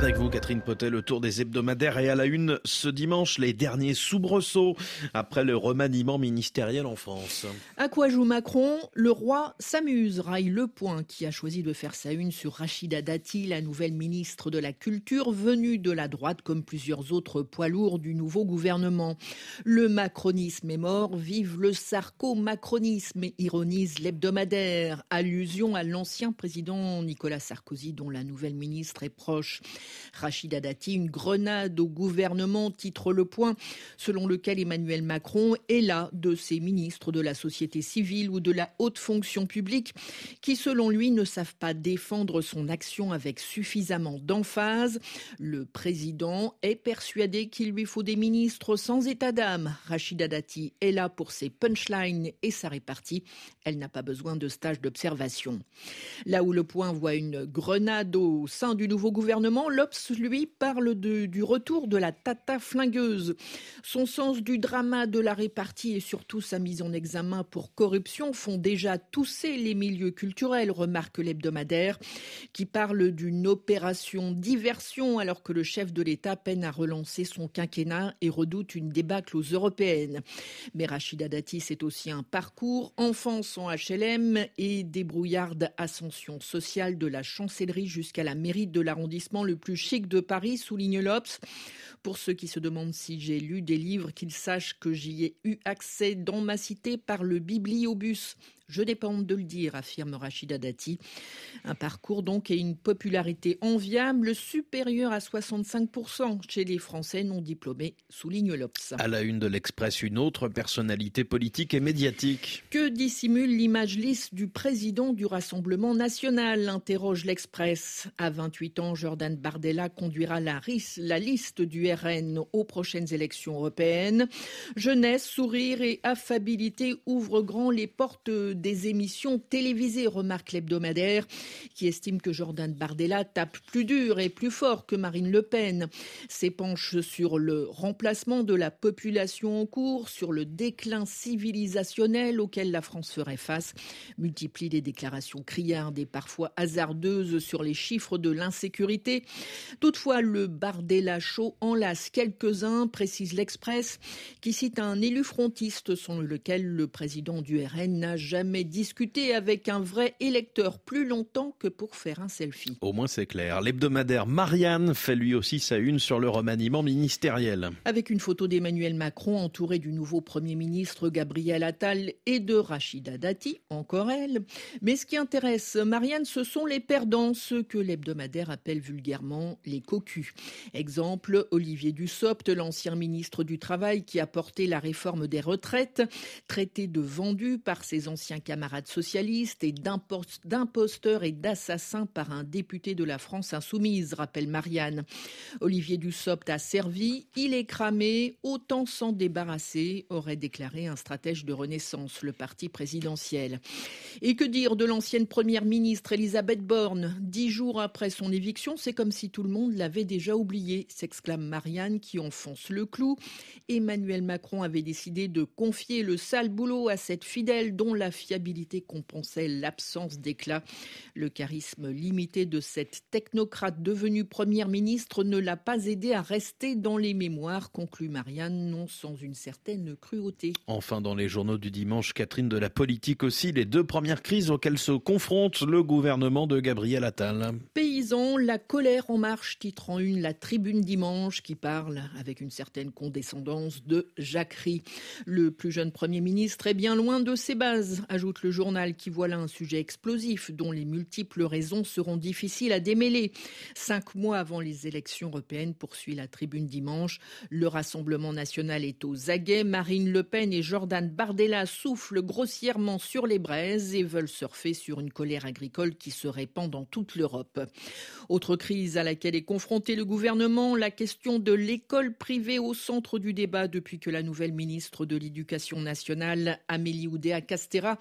Avec vous, Catherine Potet, le tour des hebdomadaires et à la une ce dimanche, les derniers soubresauts après le remaniement ministériel en France. À quoi joue Macron? Le roi s'amuse, raille Le Point, qui a choisi de faire sa une sur Rachida Dati, la nouvelle ministre de la Culture, venue de la droite comme plusieurs autres poids lourds du nouveau gouvernement. Le macronisme est mort, vive le sarco-macronisme, ironise l'hebdomadaire, allusion à l'ancien président Nicolas Sarkozy, dont la nouvelle ministre est proche. Rachida Dati, une grenade au gouvernement, titre Le Point, selon lequel Emmanuel Macron est là de ses ministres de la société civile ou de la haute fonction publique qui, selon lui, ne savent pas défendre son action avec suffisamment d'emphase. Le président est persuadé qu'il lui faut des ministres sans état d'âme. Rachida Dati est là pour ses punchlines et sa répartie. Elle n'a pas besoin de stage d'observation. Là où le point voit une grenade au sein du nouveau gouvernement, l'Obs, lui, parle du retour de la tata flingueuse. Son sens du drama de la répartie et surtout sa mise en examen pour corruption font déjà tousser les milieux culturels, remarque l'hebdomadaire, qui parle d'une opération diversion alors que le chef de l'État peine à relancer son quinquennat et redoute une débâcle aux européennes. Mais Rachida Dati, c'est aussi un parcours, enfance en HLM et débrouillarde ascension sociale de la chancellerie jusqu'à la mairie de l'arrondissement le plus chic de Paris, souligne l'Obs. Pour ceux qui se demandent si j'ai lu des livres, qu'ils sachent que j'y ai eu accès dans ma cité par le bibliobus. Je dépends de le dire, affirme Rachida Dati. Un parcours donc et une popularité enviable supérieure à 65% chez les Français non diplômés, souligne l'Obs. À la une de l'Express, une autre personnalité politique et médiatique. Que dissimule l'image lisse du président du Rassemblement national interroge l'Express. À 28 ans, Jordan Bardella conduira la, la liste du RN aux prochaines élections européennes. Jeunesse, sourire et affabilité ouvrent grand les portes des émissions télévisées, remarque l'hebdomadaire, qui estime que Jordan Bardella tape plus dur et plus fort que Marine Le Pen. S'épanche sur le remplacement de la population en cours, sur le déclin civilisationnel auquel la France ferait face, multiplie les déclarations criardes et parfois hasardeuses sur les chiffres de l'insécurité. Toutefois, le Bardella chaud enlace quelques-uns, précise l'Express, qui cite un élu frontiste selon lequel le président du RN n'a jamais mais discuter avec un vrai électeur plus longtemps que pour faire un selfie. Au moins c'est clair. L'hebdomadaire Marianne fait lui aussi sa une sur le remaniement ministériel. Avec une photo d'Emmanuel Macron entouré du nouveau Premier ministre Gabriel Attal et de Rachida Dati, encore elle. Mais ce qui intéresse Marianne, ce sont les perdants, ceux que l'hebdomadaire appelle vulgairement les cocus. Exemple, Olivier Dussopt, l'ancien ministre du Travail qui a porté la réforme des retraites, traité de vendu par ses anciens camarades socialistes et d'imposteurs et d'assassins par un député de la France insoumise, rappelle Marianne. Olivier Dussopt a servi, il est cramé, autant s'en débarrasser, aurait déclaré un stratège de Renaissance, le parti présidentiel. Et que dire de l'ancienne première ministre Elisabeth Borne? Dix jours après son éviction, c'est comme si tout le monde l'avait déjà oublié, s'exclame Marianne qui enfonce le clou. Emmanuel Macron avait décidé de confier le sale boulot à cette fidèle dont la fiabilité compensait l'absence d'éclat. Le charisme limité de cette technocrate devenue première ministre ne l'a pas aidé à rester dans les mémoires, conclut Marianne, non sans une certaine cruauté. Enfin, dans les journaux du dimanche, Catherine de la politique aussi, les deux premières crises auxquelles se confronte le gouvernement de Gabriel Attal. Paysans, la colère en marche, titre en une la tribune dimanche qui parle avec une certaine condescendance de jacquerie. Le plus jeune premier ministre est bien loin de ses bases, ajoute le journal qui voit là un sujet explosif dont les multiples raisons seront difficiles à démêler. Cinq mois avant les élections européennes, poursuit la tribune dimanche, le Rassemblement national est aux aguets. Marine Le Pen et Jordan Bardella soufflent grossièrement sur les braises et veulent surfer sur une colère agricole qui se répand dans toute l'Europe. Autre crise à laquelle est confronté le gouvernement, la question de l'école privée au centre du débat depuis que la nouvelle ministre de l'Éducation nationale, Amélie Oudéa-Castera,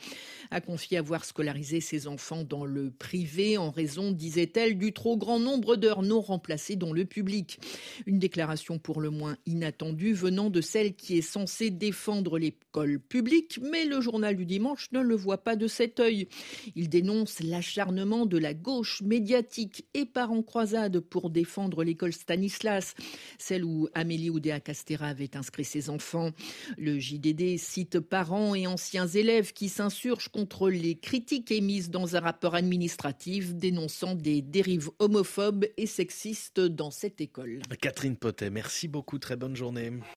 a confié avoir scolarisé ses enfants dans le privé en raison, disait-elle, du trop grand nombre d'heures non remplacées dans le public. Une déclaration pour le moins inattendue venant de celle qui est censée défendre l'école publique, mais le journal du dimanche ne le voit pas de cet œil. Il dénonce l'acharnement de la gauche médiatique et part en croisade pour défendre l'école Stanislas, celle où Amélie Oudéa Castera avait inscrit ses enfants. Le JDD cite parents et anciens élèves qui s'insurgent contre les critiques émises dans un rapport administratif dénonçant des dérives homophobes et sexistes dans cette école. Catherine Potet, merci beaucoup, très bonne journée.